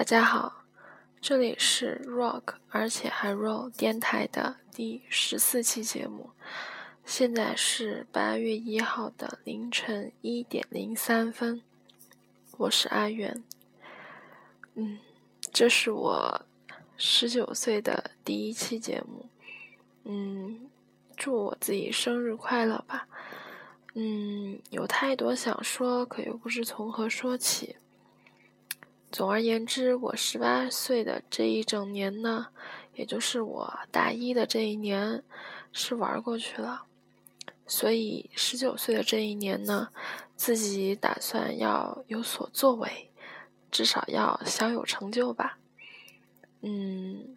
大家好，这里是 Rock，而且还 Roll 电台的第十四期节目。现在是八月一号的凌晨一点零三分，我是阿元。嗯，这是我十九岁的第一期节目。嗯，祝我自己生日快乐吧。嗯，有太多想说，可又不知从何说起。总而言之，我十八岁的这一整年呢，也就是我大一的这一年，是玩过去了。所以十九岁的这一年呢，自己打算要有所作为，至少要小有成就吧。嗯，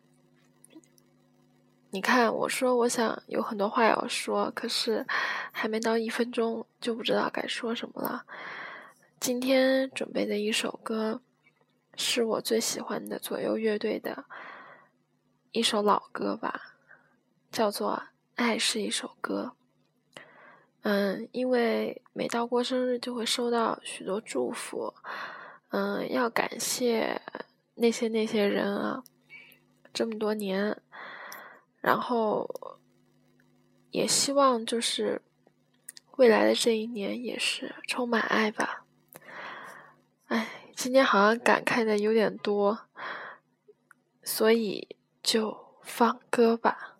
你看，我说我想有很多话要说，可是还没到一分钟就不知道该说什么了。今天准备的一首歌。是我最喜欢的左右乐队的一首老歌吧，叫做《爱是一首歌》。嗯，因为每到过生日就会收到许多祝福，嗯，要感谢那些那些人啊，这么多年，然后也希望就是未来的这一年也是充满爱吧。今天好像感慨的有点多，所以就放歌吧。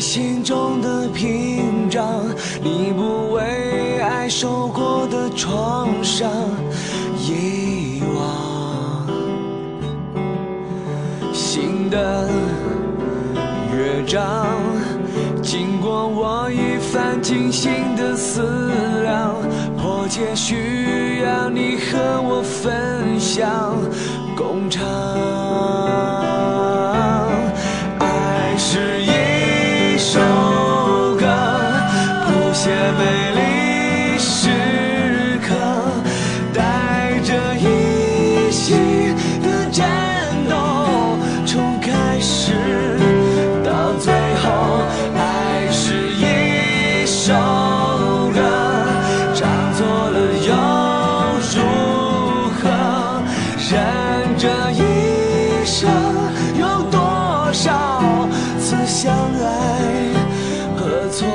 心中的屏障，你不为爱受过的创伤遗忘。新的乐章，经过我一番精心的思量，迫切需要你和我分享共唱。有多少次相爱和错？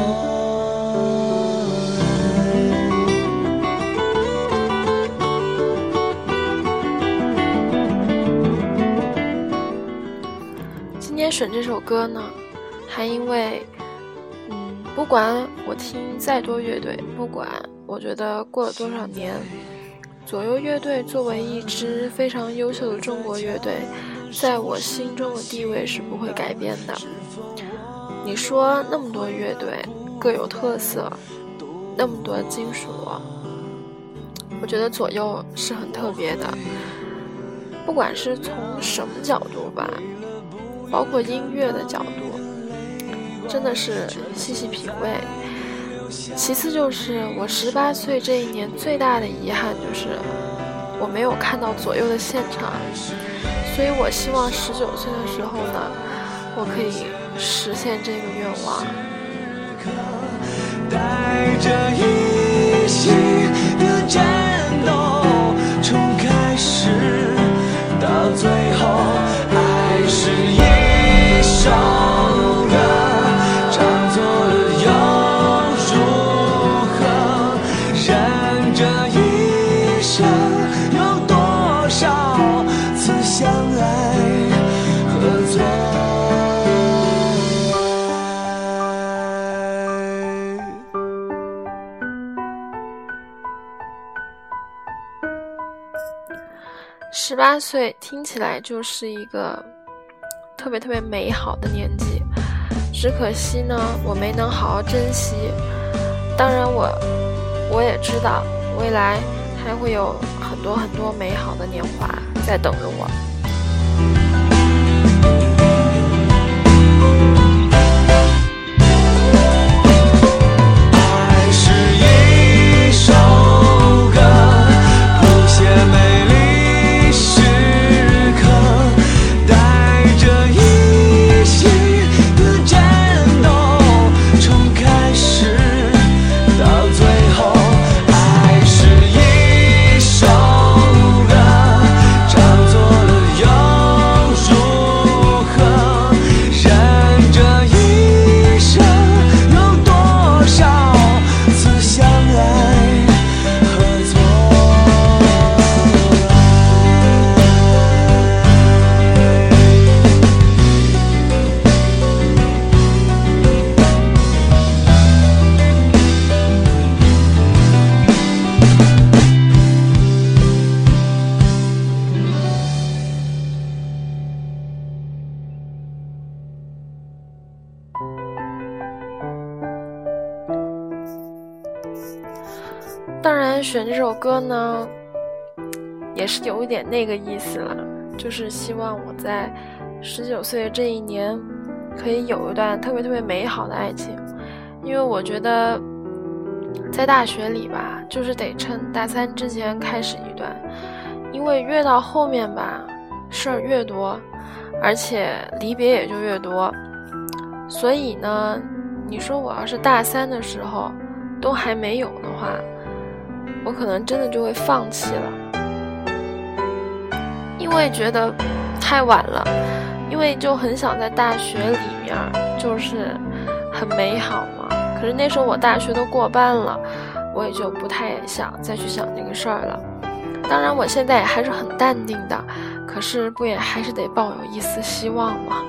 今天选这首歌呢，还因为，嗯，不管我听再多乐队，不管我觉得过了多少年，左右乐队作为一支非常优秀的中国乐队，在我心中的地位是不会改变的。你说那么多乐队各有特色，那么多金属，我觉得左右是很特别的，不管是从什么角度吧。包括音乐的角度，真的是细细品味。其次就是我十八岁这一年最大的遗憾就是我没有看到左右的现场，所以我希望十九岁的时候呢，我可以实现这个愿望。带着一心的战斗，从开始到最十八岁听起来就是一个。特别特别美好的年纪，只可惜呢，我没能好好珍惜。当然，我我也知道未来还会有很多很多美好的年华在等着我。当然，选这首歌呢，也是有一点那个意思了，就是希望我在十九岁这一年，可以有一段特别特别美好的爱情。因为我觉得，在大学里吧，就是得趁大三之前开始一段，因为越到后面吧，事儿越多，而且离别也就越多。所以呢，你说我要是大三的时候都还没有的话，我可能真的就会放弃了，因为觉得太晚了，因为就很想在大学里面，就是很美好嘛。可是那时候我大学都过半了，我也就不太想再去想这个事儿了。当然，我现在也还是很淡定的，可是不也还是得抱有一丝希望吗？